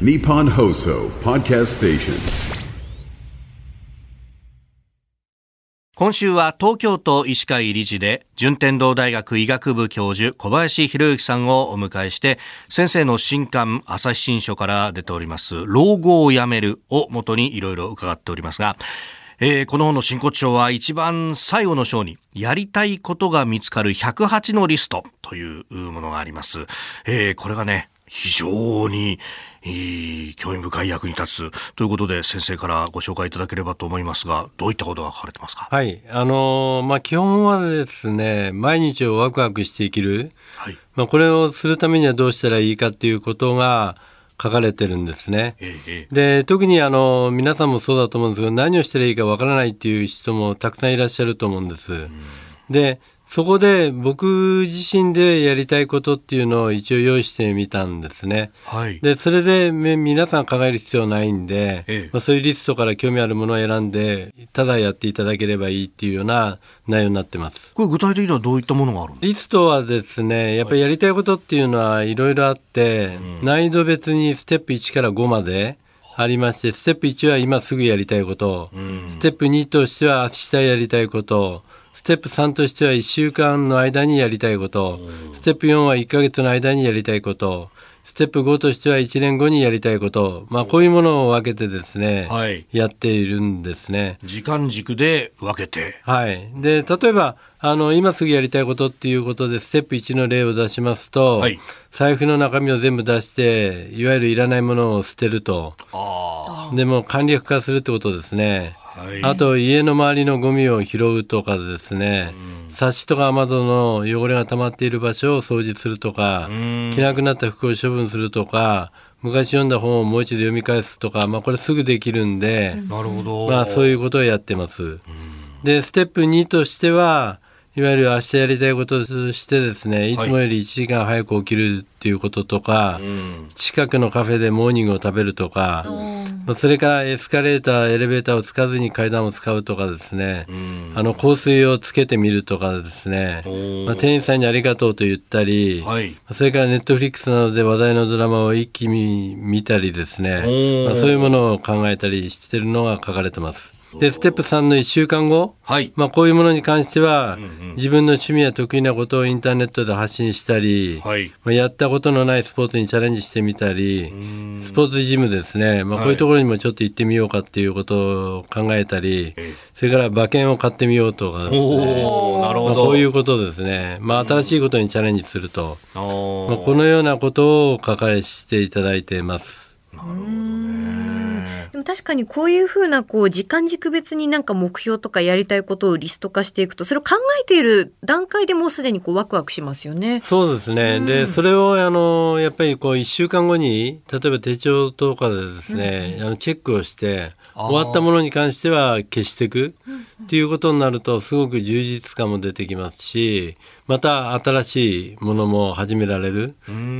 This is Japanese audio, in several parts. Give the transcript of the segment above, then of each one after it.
Nippon Hoso Podcast Station. 今週は東京都医師会理事で順天堂大学医学部教授小林博之さんをお迎えして先生の新刊朝日新書から出ております老後をやめるをもとにいろいろ伺っておりますがえーこの本の真骨頂は一番最後の章にやりたいことが見つかる108のリストというものがあります。えーこれがね、非常にいい興味深い役に立つということで先生からご紹介いただければと思いますが、どういったことが書かれてますか？はい。あのーまあ、基本はですね、毎日をワクワクして生きる。はい。まあ、これをするためにはどうしたらいいかっていうことが書かれてるんですね。えーえーで特にあの皆さんもそうだと思うんですけど何をしたらいいかわからないっていう人もたくさんいらっしゃると思うんです。でそこで僕自身でやりたいことっていうのを一応用意してみたんですね。はい。でそれでめ皆さん考える必要ないんで、ええまあ、そういうリストから興味あるものを選んでただやっていただければいいっていうような内容になってます。これ具体的にはどういったものがあるんですリストはですねやっぱりやりたいことっていうのはいろいろあって、難易度別にステップ1から5までありましてステップ1は今すぐやりたいこと、ステップ2としては明日やりたいこと。ステップ3としては1週間の間にやりたいこと、ステップ4は1ヶ月の間にやりたいことステップ5としては1年後にやりたいこと、まあ、こういうものを分けてですね、はい。やっているんですね。時間軸で分けて。はい、で例えばあの今すぐやりたいことっていうことでステップ1の例を出しますと、はい。財布の中身を全部出していわゆるいらないものを捨てると。あでも簡略化するってことですね。あ。はい。あと家の周りのゴミを拾うとかですね、サッシとか雨戸の汚れが溜まっている場所を掃除するとか、着なくなった服を処分するとか昔読んだ本をもう一度読み返すとか、まあ、これすぐできるんで。まあそういうことをやってます。でステップ2としてはいわゆる明日やりたいこととしてですねい。つもより1時間早く起きるっていうこととか、近くのカフェでモーニングを食べるとか、まあそれからエスカレーターエレベーターを使わずに階段を使うとかですね、あの香水をつけてみるとかですね、まあ、店員さんにありがとうと言ったり、はい。それからネットフリックスなどで話題のドラマを一気に見たりですね、ー。まあ、そういうものを考えたりしてるのが書かれてます。でステップ3の1週間後、はい。まあ、こういうものに関しては、自分の趣味や得意なことをインターネットで発信したり、はい。まあ、やったことのないスポーツにチャレンジしてみたりスポーツジムですね、まあ、こういうところにもちょっと行ってみようかっていうことを考えたり、ええ。それから馬券を買ってみようとかですね。なるほまあ、ど。こういうことですね、まあ、新しいことにチャレンジすると、まあ、このようなことを書かれしていただいています。でも確かにこういうふうなこう時間軸別になんか目標とかやりたいことをリスト化していくとそれを考えている段階でもうすでにこうワクワクしますよね。そうですね、でそれをあのやっぱりこう1週間後に例えば手帳とかでですね、あのチェックをして終わったものに関しては消していくっていうことになるとすごく充実感も出てきますしまた新しいものも始められる。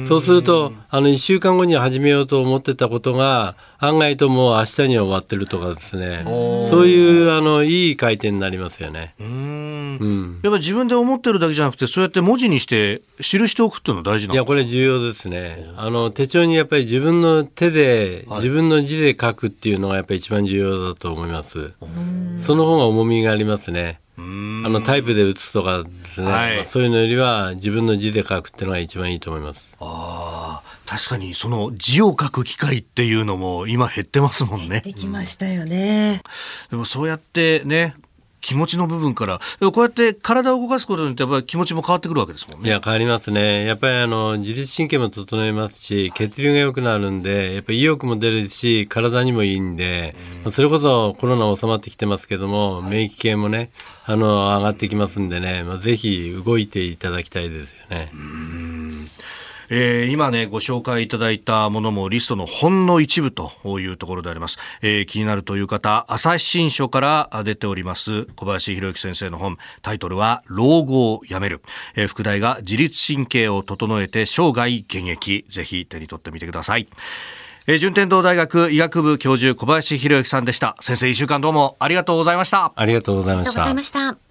そうするとあの1週間後に始めようと思ってたことが案外ともう明日には終わってるとかですねそういうあのいい回転になりますよね。うーん。うんやっぱり自分で思ってるだけじゃなくて、そうやって文字にして記しておくっていうのは大事なんですいやこれ重要ですね。あの手帳にやっぱり自分の手で、はい自分の字で書くっていうのがやっぱり一番重要だと思います。その方が重みがありますね。あのタイプで写すとかですね、はいまあそういうのよりは自分の字で書くっていうのが一番いいと思います。ああ、確かにその字を書く機会っていうのも今減ってますもんね。できましたよね。でもそうやってね、気持ちの部分から、こうやって体を動かすことによってやっぱり気持ちも変わってくるわけですもんね。いや変わりますね。やっぱりあの自律神経も整いますし血流が良くなるんでやっぱり意欲も出るし体にもいいんで、それこそコロナ収まってきてますけども、免疫系もねあの上がってきますんでね、まあ、ぜひ動いていただきたいですよね。えー今ね、ご紹介いただいたものもリストのほんの一部というところであります。えー気になるという方、朝日新書から出ております小林博之先生の本、タイトルは老後をやめる。えー副題が自律神経を整えて生涯現役。ぜひ手に取ってみてください。えー順天堂大学医学部教授小林博之さんでした。先生、一週間どうもありがとうございました。ありがとうございありがとうございましたました。